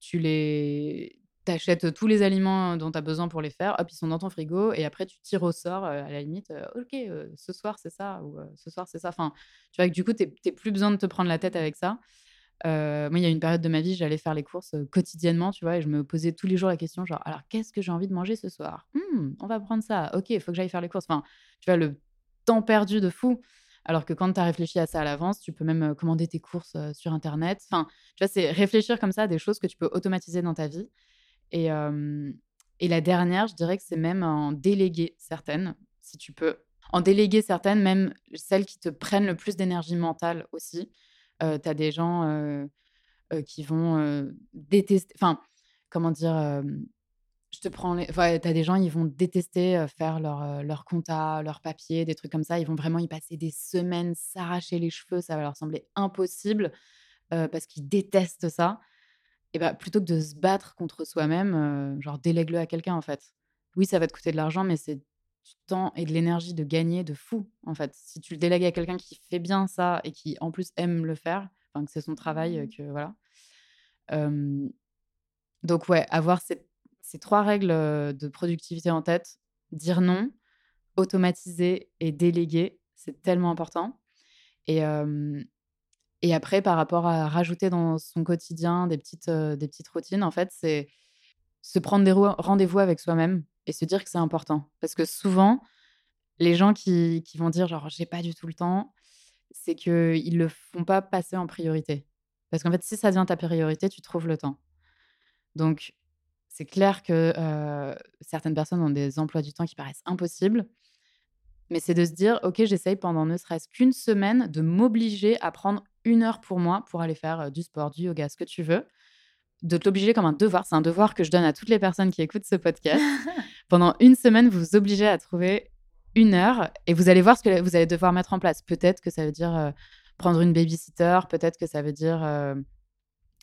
tu les t'achètes tous les aliments dont tu as besoin pour les faire, hop, ils sont dans ton frigo et après tu tires au sort à la limite, OK, ce soir c'est ça ou ce soir c'est ça. Enfin, tu vois que du coup, tu plus besoin de te prendre la tête avec ça. Moi, il y a une période de ma vie, j'allais faire les courses quotidiennement, tu vois, et je me posais tous les jours la question, genre, alors qu'est-ce que j'ai envie de manger ce soir? «Mmh, On va prendre ça. Ok, il faut que j'aille faire les courses. Enfin, tu vois, le temps perdu de fou. Alors que quand tu as réfléchi à ça à l'avance, tu peux même commander tes courses sur Internet. Enfin, tu vois, c'est réfléchir comme ça à des choses que tu peux automatiser dans ta vie. Et la dernière, je dirais que c'est même en déléguer certaines, si tu peux. En déléguer certaines, même celles qui te prennent le plus d'énergie mentale aussi. Tu as des gens qui vont détester, enfin, comment dire, je te prends les. Ouais, t'as des gens, ils vont détester faire leur, leur compta, leur papier, des trucs comme ça. Ils vont vraiment y passer des semaines, s'arracher les cheveux. Ça va leur sembler impossible parce qu'ils détestent ça. Et bah, plutôt que de se battre contre soi-même, genre délègue-le à quelqu'un en fait. Oui, ça va te coûter de l'argent, mais c'est du temps et de l'énergie de gagner de fou en fait. Si tu le délègues à quelqu'un qui fait bien ça et qui en plus aime le faire, enfin que c'est son travail, mmh. que voilà. donc ouais, avoir ces, ces trois règles de productivité en tête, dire non, automatiser et déléguer, c'est tellement important. Et, et après, par rapport à rajouter dans son quotidien des petites, des petites routines, en fait, c'est se prendre des rendez-vous avec soi-même et se dire que c'est important. Parce que souvent, les gens qui, qui vont dire genre j'ai pas du tout le temps, c'est qu'ils le font pas passer en priorité. Parce qu'en fait, si ça devient ta priorité, tu trouves le temps. Donc, c'est clair que certaines personnes ont des emplois du temps qui paraissent impossibles. Mais c'est de se dire, OK, j'essaye pendant ne serait-ce qu'une semaine de m'obliger à prendre une heure pour moi pour aller faire du sport, du yoga, ce que tu veux. De t'obliger comme un devoir. C'est un devoir que je donne à toutes les personnes qui écoutent ce podcast. pendant une semaine, vous vous obligez à trouver une heure et vous allez voir ce que vous allez devoir mettre en place. Peut-être que ça veut dire prendre une babysitter, peut-être que ça veut dire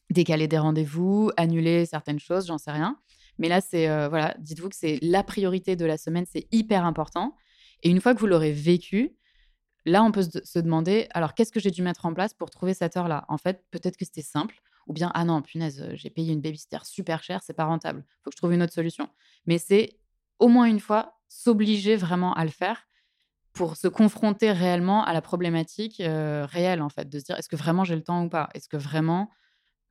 décaler des rendez-vous, annuler certaines choses, j'en sais rien. Mais là, c'est voilà, dites-vous que c'est la priorité de la semaine, c'est hyper important. Et une fois que vous l'aurez vécu, là, on peut se demander, alors qu'est-ce que j'ai dû mettre en place pour trouver cette heure-là? En fait, peut-être que c'était simple, ou bien, ah non, punaise, j'ai payé une babysitter super cher, c'est pas rentable, faut que je trouve une autre solution. Mais c'est au moins une fois s'obliger vraiment à le faire pour se confronter réellement à la problématique réelle, en fait, de se dire, est-ce que vraiment j'ai le temps ou pas? Est-ce que vraiment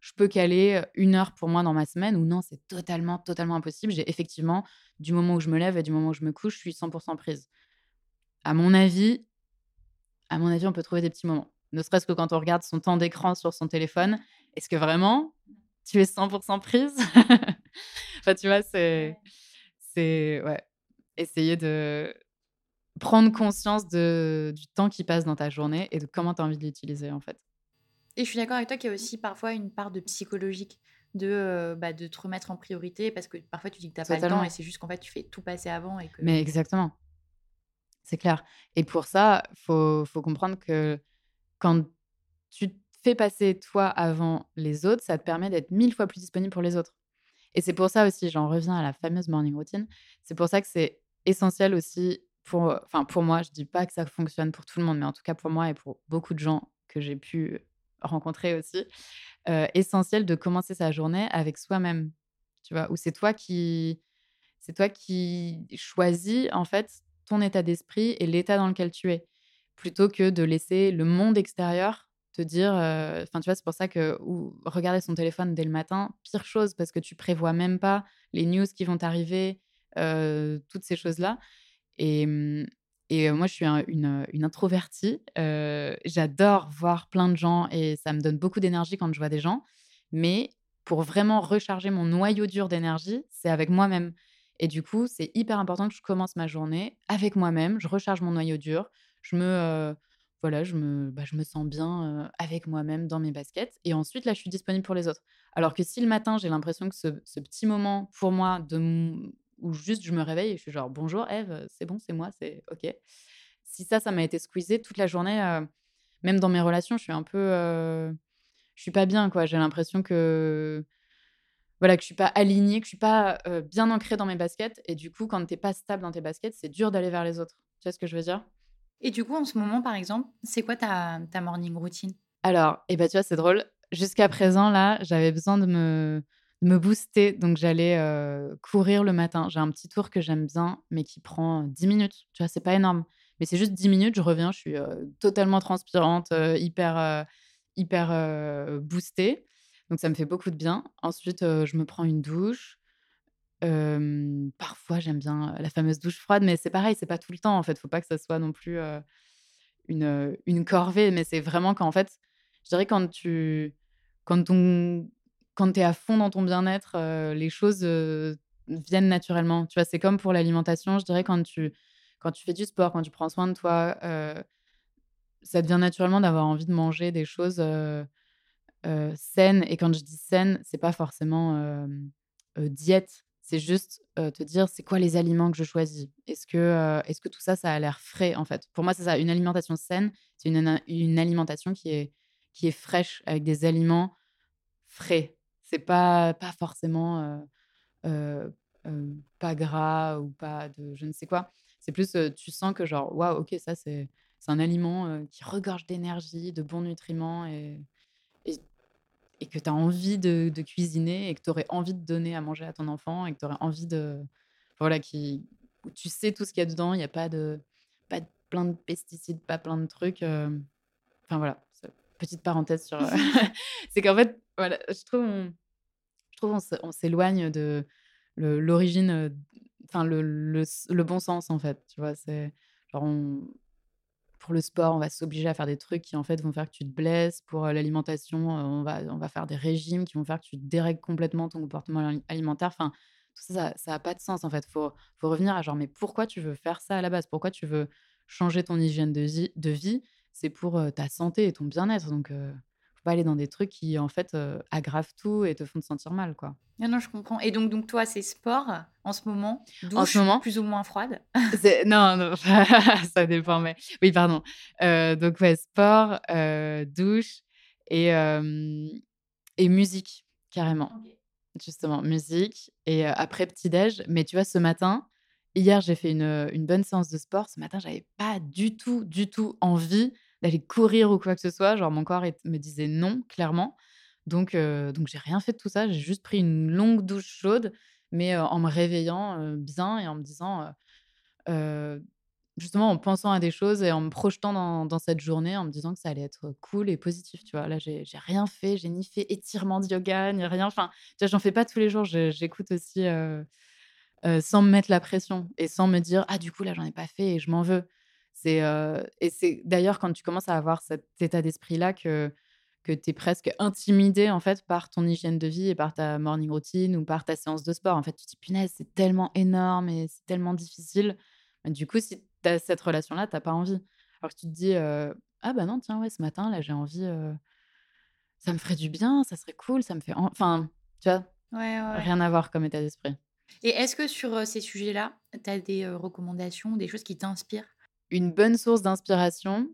je peux caler une heure pour moi dans ma semaine? ou non, c'est totalement, totalement impossible. J'ai effectivement, du moment où je me lève et du moment où je me couche, je suis 100% prise. À mon avis, à mon avis, on peut trouver des petits moments. Ne serait-ce que quand on regarde son temps d'écran sur son téléphone, est-ce que vraiment tu es 100% prise? Enfin, tu vois, c'est. C'est. Ouais. Essayer de prendre conscience de, du temps qui passe dans ta journée et de comment tu as envie de l'utiliser, en fait. Et je suis d'accord avec toi qu'il y a aussi parfois une part de psychologique de, bah, de te remettre en priorité parce que parfois tu dis que tu n'as pas le temps et c'est juste qu'en fait tu fais tout passer avant. Et que... Mais exactement. C'est clair. Et pour ça, il faut, faut comprendre que quand tu fais passer toi avant les autres, ça te permet d'être mille fois plus disponible pour les autres. Et c'est pour ça aussi, j'en reviens à la fameuse morning routine, c'est pour ça que c'est essentiel aussi pour, enfin pour moi, je dis pas que ça fonctionne pour tout le monde, mais en tout cas pour moi et pour beaucoup de gens que j'ai pu rencontrer aussi, essentiel de commencer sa journée avec soi-même. Tu vois, où c'est toi qui c'est toi qui choisis en fait ton état d'esprit et l'état dans lequel tu es, plutôt que de laisser le monde extérieur te dire, enfin tu vois, c'est pour ça que regarder son téléphone dès le matin, pire chose parce que tu prévois même pas les news qui vont t'arriver, toutes ces choses là. Et, et moi, je suis une, introvertie. J'adore voir plein de gens et ça me donne beaucoup d'énergie quand je vois des gens. Mais pour vraiment recharger mon noyau dur d'énergie, c'est avec moi-même. Et du coup, c'est hyper important que je commence ma journée avec moi-même. Je recharge mon noyau dur. Je me, voilà, je me, bah, je me sens bien avec moi-même dans mes baskets. Et ensuite, là, je suis disponible pour les autres. Alors que si le matin, j'ai l'impression que ce, ce, petit moment pour moi de ou juste je me réveille et je suis genre bonjour Eve, c'est bon, c'est moi, c'est ok. Si ça, ça m'a été squeezé toute la journée, même dans mes relations, je suis un peu, je suis pas bien quoi. J'ai l'impression que voilà que je suis pas alignée, que je suis pas bien ancrée dans mes baskets et du coup quand t'es pas stable dans tes baskets, c'est dur d'aller vers les autres. Tu vois ce que je veux dire? Et du coup en ce moment par exemple, c'est quoi ta, ta morning routine? Alors, eh ben tu vois c'est drôle. Jusqu'à présent là, j'avais besoin de me me booster. Donc, j'allais courir le matin. J'ai un petit tour que j'aime bien, mais qui prend 10 minutes. Tu vois, c'est pas énorme. Mais c'est juste 10 minutes, je reviens, je suis totalement transpirante, hyper, hyper boostée. Donc, ça me fait beaucoup de bien. Ensuite, je me prends une douche. Parfois, j'aime bien la fameuse douche froide, mais c'est pareil, c'est pas tout le temps en fait. Faut pas que ça soit non plus une, corvée, mais c'est vraiment quand en fait, je dirais quand tu, quand ton quand tu es à fond dans ton bien-être, les choses viennent naturellement. Tu vois, c'est comme pour l'alimentation, je dirais, quand tu, quand tu fais du sport, quand tu prends soin de toi, ça devient naturellement d'avoir envie de manger des choses saines. Et quand je dis saines, c'est pas forcément diète, C'est juste te dire c'est quoi les aliments que je choisis? Est-ce que, est que tout ça, ça a l'air frais en fait? Pour moi, c'est ça. Une alimentation saine, c'est une, une, alimentation qui est, qui est fraîche avec des aliments frais. C'est pas, pas forcément pas gras ou pas de je ne sais quoi. C'est plus tu sens que genre waouh, ok, ça c'est un aliment qui regorge d'énergie, de bons nutriments et, et que tu as envie de, cuisiner et que tu aurais envie de donner à manger à ton enfant et que tu aurais envie de. Voilà, qui, tu sais tout ce qu'il y a dedans, il n'y a pas de, pas de, plein de pesticides, pas plein de trucs. Euh, enfin voilà, petite parenthèse sur. C'est qu'en fait, voilà, je trouve on, je trouve on s'éloigne de l'origine, euh, enfin le, le, le, bon sens en fait, tu vois, c'est genre on, pour le sport, on va s'obliger à faire des trucs qui en fait vont faire que tu te blesses. Pour l'alimentation, on va, on va faire des régimes qui vont faire que tu dérègles complètement ton comportement alimentaire. Enfin, tout ça, ça n'a pas de sens en fait. Faut, faut revenir à genre, mais pourquoi tu veux faire ça à la base? Pourquoi tu veux changer ton hygiène de, de vie? C'est pour ta santé et ton bien-être. Donc, pas aller dans des trucs qui en fait aggravent tout et te font te sentir mal quoi. Non, non, je comprends. Et donc, donc toi, c'est sport en ce moment, douche en ce moment, plus ou moins froide? Non, non ça dépend. Mais oui, pardon. donc ouais, sport, douche et et musique carrément. Justement, musique et après petit déj. Mais tu vois, ce matin, hier, j'ai fait une, une bonne séance de sport. Ce matin, j'avais pas du tout, du tout envie d'aller courir ou quoi que ce soit. Genre, mon corps me disait non, clairement. Donc, donc j'ai rien fait de tout ça. J'ai juste pris une longue douche chaude, mais en me réveillant bien et en me disant, justement, en pensant à des choses et en me projetant dans, dans, cette journée, en me disant que ça allait être cool et positif. Tu vois, là, j'ai rien fait. J'ai ni fait étirement de yoga, ni rien. Enfin, tu vois, j'en fais pas tous les jours. J'écoute aussi sans me mettre la pression et sans me dire, ah, du coup, là, j'en ai pas fait et je m'en veux. C'est et c'est d'ailleurs quand tu commences à avoir cet état d'esprit-là que, que tu es presque intimidé en fait par ton hygiène de vie et par ta morning routine ou par ta séance de sport. En fait, tu te dis punaise, c'est tellement énorme et c'est tellement difficile. Du coup, si tu as cette relation-là, tu pas envie. Alors que tu te dis ah bah non, tiens, ouais, ce matin, là, j'ai envie, ça me ferait du bien, ça serait cool, ça me fait. Enfin, tu vois, rien à voir comme état d'esprit. Et est-ce que sur ces sujets-là, tu as des recommandations, des choses qui t'inspirent? Une bonne source d'inspiration,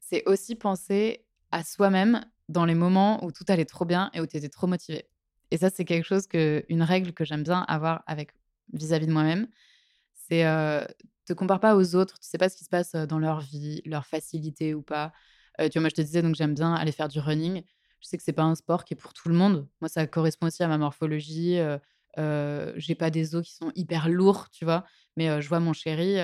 c'est aussi penser à soi-même dans les moments où tout allait trop bien et où tu étais trop motivé. Et ça, c'est quelque chose que, une règle que j'aime bien avoir avec vis-à-vis de moi-même, c'est euh, te compare pas aux autres. Tu sais pas ce qui se passe dans leur vie, leur facilité ou pas. tu vois, moi, je te disais donc j'aime bien aller faire du running. Je sais que c'est pas un sport qui est pour tout le monde. Moi, ça correspond aussi à ma morphologie. Euh, j'ai pas des os qui sont hyper lourds, tu vois. Mais je vois mon chéri,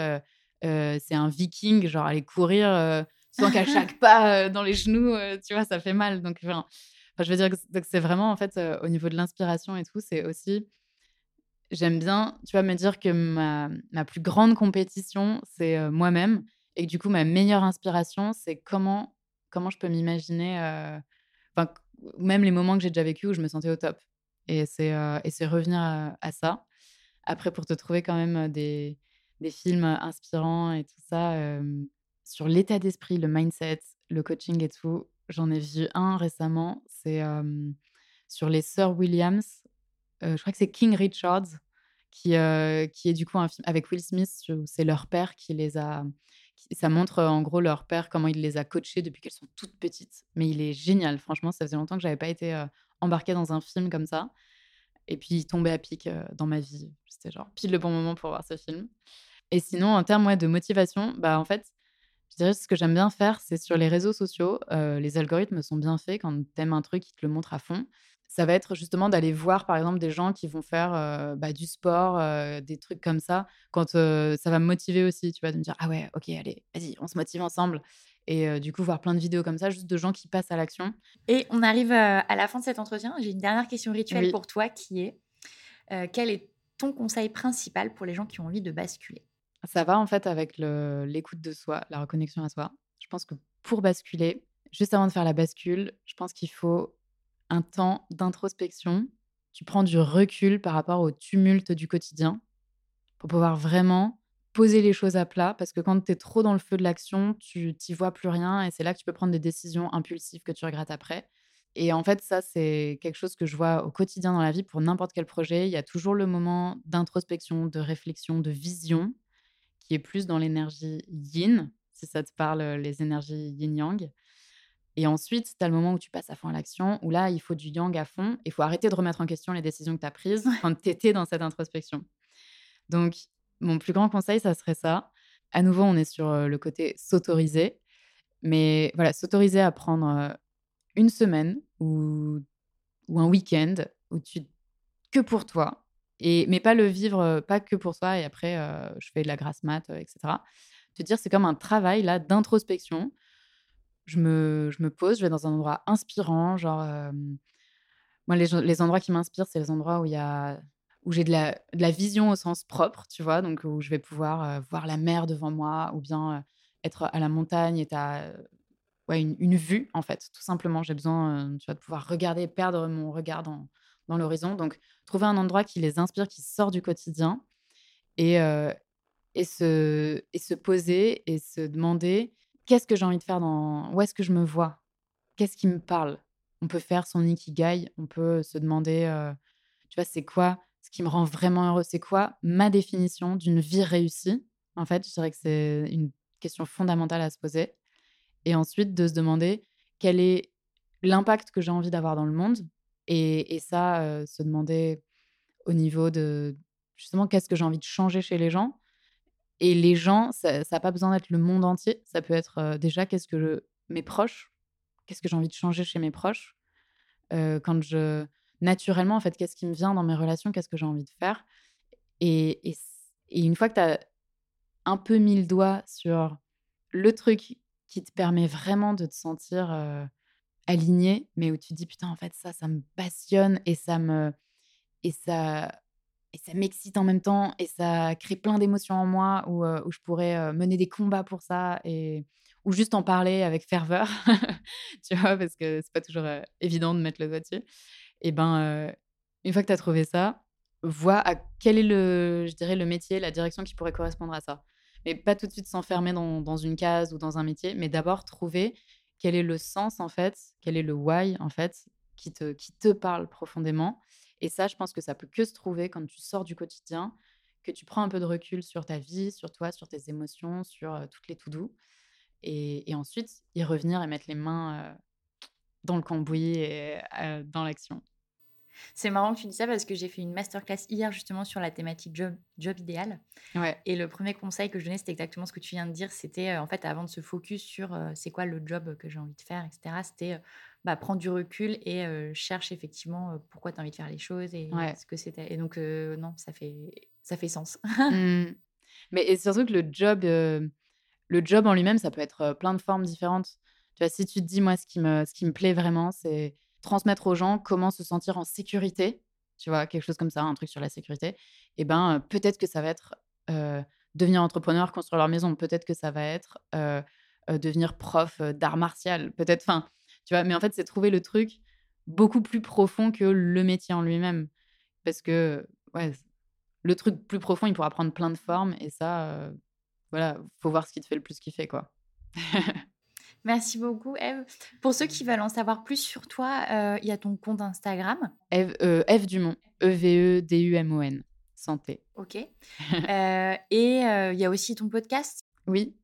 c'est un viking, genre aller courir sans qu'à chaque pas dans les genoux, tu vois, ça fait mal. Donc, enfin, je veux dire que c'est vraiment, en fait, au niveau de l'inspiration et tout, c'est aussi. J'aime bien, tu vois, me dire que ma, ma plus grande compétition, c'est moi-même. Et que du coup, ma meilleure inspiration, c'est comment, comment je peux m'imaginer. Enfin, même les moments que j'ai déjà vécu où je me sentais au top. Et c'est revenir à, à, ça. Après, pour te trouver quand même des, des films inspirants et tout ça, sur l'état d'esprit, le mindset, le coaching et tout. J'en ai vu un récemment, c'est sur les sœurs Williams. je crois que c'est King Richards, qui, qui est du coup un film avec Will Smith, où c'est leur père qui les a. ça montre en gros leur père, comment il les a coachées depuis qu'elles sont toutes petites. Mais il est génial, franchement, ça faisait longtemps que j'avais pas été embarquée dans un film comme ça. Et puis il tombait à pic dans ma vie. C'était genre pile le bon moment pour voir ce film. Et sinon, en termes de motivation, bah, en fait, je dirais ce que j'aime bien faire, c'est sur les réseaux sociaux. les algorithmes sont bien faits quand tu aimes un truc, ils te le montrent à fond. Ça va être justement d'aller voir, par exemple, des gens qui vont faire bah, du sport, des trucs comme ça. Quand ça va me motiver aussi, tu vois, de me dire ah ouais, ok, allez, vas-y, on se motive ensemble. Et du coup, voir plein de vidéos comme ça, juste de gens qui passent à l'action. Et on arrive à la fin de cet entretien. J'ai une dernière question rituelle pour toi qui est quel est ton conseil principal pour les gens qui ont envie de basculer? Ça va en fait avec l'écoute de soi, la reconnexion à soi. Je pense que pour basculer, juste avant de faire la bascule, je pense qu'il faut un temps d'introspection. Tu prends du recul par rapport au tumulte du quotidien pour pouvoir vraiment poser les choses à plat parce que quand tu es trop dans le feu de l'action, tu t'y vois plus rien et c'est là que tu peux prendre des décisions impulsives que tu regrettes après. Et en fait, ça, c'est quelque chose que je vois au quotidien dans la vie pour n'importe quel projet. Il y a toujours le moment d'introspection, de réflexion, de vision, qui est plus dans l'énergie yin, si ça te parle, les énergies yin-yang. Et ensuite, tu as le moment où tu passes à fond à l'action, où là, il faut du yang à fond. Il faut arrêter de remettre en question les décisions que tu as prises quand tu étais dans cette introspection. Donc, mon plus grand conseil, ça serait ça. À nouveau, on est sur le côté s'autoriser. Mais voilà, s'autoriser à prendre une semaine ou, ou un week-end où tu que pour toi, et, mais pas le vivre pas que pour toi et après je fais de la grasse mat, etc. Te dire c'est comme un travail là d'introspection. Je me, je me pose, je vais dans un endroit inspirant, genre moi les, les, endroits qui m'inspirent c'est les endroits où il y a où j'ai de la, de la, vision au sens propre, tu vois, donc où je vais pouvoir voir la mer devant moi ou bien être à la montagne et as ouais, une, vue, en fait, tout simplement. J'ai besoin tu vois, de pouvoir regarder, perdre mon regard dans, dans l'horizon. Donc, trouver un endroit qui les inspire, qui sort du quotidien et, et, se, et se poser et se demander qu'est-ce que j'ai envie de faire dans. Où est-ce que je me vois? Qu'est-ce qui me parle? On peut faire son ikigai, on peut se demander, tu vois, c'est quoi ce qui me rend vraiment heureux? C'est quoi ma définition d'une vie réussie? En fait, je dirais que c'est une question fondamentale à se poser. Et ensuite, de se demander quel est l'impact que j'ai envie d'avoir dans le monde. Et, ça, se demander au niveau de justement qu'est-ce que j'ai envie de changer chez les gens. Et les gens, ça n'a pas besoin d'être le monde entier. Ça peut être déjà qu'est-ce que mes proches, qu'est-ce que j'ai envie de changer chez mes proches. quand je naturellement, en fait, qu'est-ce qui me vient dans mes relations, qu'est-ce que j'ai envie de faire. Et, et, et, une fois que tu as un peu mis le doigt sur le truc qui te permet vraiment de te sentir aligné, mais où tu dis putain en fait ça ça me passionne et ça me et ça et ça m'excite en même temps et ça crée plein d'émotions en moi où, où je pourrais mener des combats pour ça et ou juste en parler avec ferveur, tu vois, parce que c'est pas toujours évident de mettre le doigt dessus. Et ben, une fois que tu as trouvé ça, vois à quel est le, je dirais, le métier, la direction qui pourrait correspondre à ça mais pas tout de suite s'enfermer dans, dans, une case ou dans un métier, mais d'abord trouver quel est le sens en fait, quel est le why en fait qui te, qui te parle profondément. Et ça, je pense que ça peut que se trouver quand tu sors du quotidien, que tu prends un peu de recul sur ta vie, sur toi, sur tes émotions, sur toutes les tout doux. Et, et, ensuite, y revenir et mettre les mains dans le cambouis et dans l'action. C'est marrant que tu dis ça parce que j'ai fait une masterclass hier justement sur la thématique job, job idéal. Ouais. Et le premier conseil que je donnais, c'était exactement ce que tu viens de dire. C'était euh, en fait avant de se focus sur euh, c'est quoi le job que j'ai envie de faire, etc. C'était euh, bah, prendre du recul et cherche effectivement pourquoi tu as envie de faire les choses et ce que c'était. Et donc non, ça fait ça fait sens. Mmh. Mais et surtout que le job, le job en lui-même, ça peut être plein de formes différentes. Tu vois, si tu te dis moi ce qui me ce qui me plaît vraiment, c'est transmettre aux gens comment se sentir en sécurité, tu vois, quelque chose comme ça, un truc sur la sécurité, et eh ben peut-être que ça va être devenir entrepreneur, construire leur maison, peut-être que ça va être devenir prof d'art martial, peut-être, enfin, tu vois, mais en fait, c'est trouver le truc beaucoup plus profond que le métier en lui-même, parce que, ouais, le truc plus profond, il pourra prendre plein de formes, et ça, voilà, faut voir ce qui te fait le plus kiffer, quoi. Merci beaucoup, Eve. Pour ceux qui veulent en savoir plus sur toi, euh, il y a ton compte Instagram. Eve, euh, Eve Dumont. E-V-E-D-U-M-O-N. Santé. Ok. Euh, et il y a aussi ton podcast. Oui,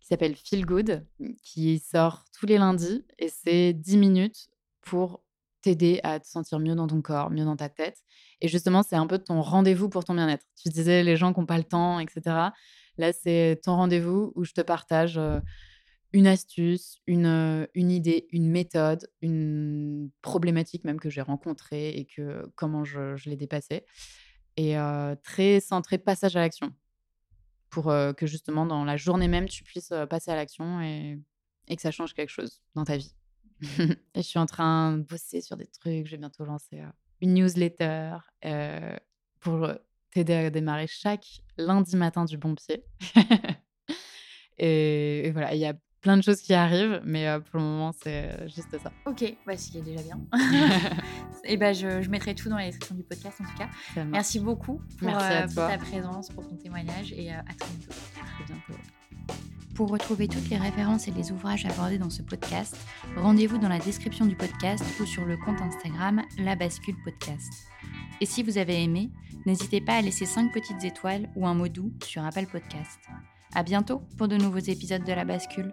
qui s'appelle Feel Good, qui sort tous les lundis. Et c'est 10 minutes pour t'aider à te sentir mieux dans ton corps, mieux dans ta tête. Et justement, c'est un peu ton rendez-vous pour ton bien-être. Tu disais les gens qui n'ont pas le temps, etc. Là, c'est ton rendez-vous où je te partage une astuce, une, une idée, une méthode, une problématique même que j'ai rencontrée et que comment je, je l'ai dépassée. Et très centré passage à l'action pour que justement dans la journée même tu puisses passer à l'action et, et, que ça change quelque chose dans ta vie. je suis en train de bosser sur des trucs. Je vais bientôt lancer une newsletter pour t'aider à démarrer chaque lundi matin du bon pied. et, voilà, il y a plein de choses qui arrivent, mais euh, pour le moment, c'est euh, juste ça. Ok, bah, ce qui est déjà bien. et ben, je, je, mettrai tout dans la description du podcast, en tout cas. Merci beaucoup pour, Merci euh, pour, ta présence, pour ton témoignage, et à très bientôt. À très bientôt. Pour retrouver toutes les références et les ouvrages abordés dans ce podcast, rendez-vous dans la description du podcast ou sur le compte Instagram La Bascule Podcast. Et si vous avez aimé, n'hésitez pas à laisser 5 petites étoiles ou un mot doux sur Apple Podcast. À bientôt pour de nouveaux épisodes de La Bascule.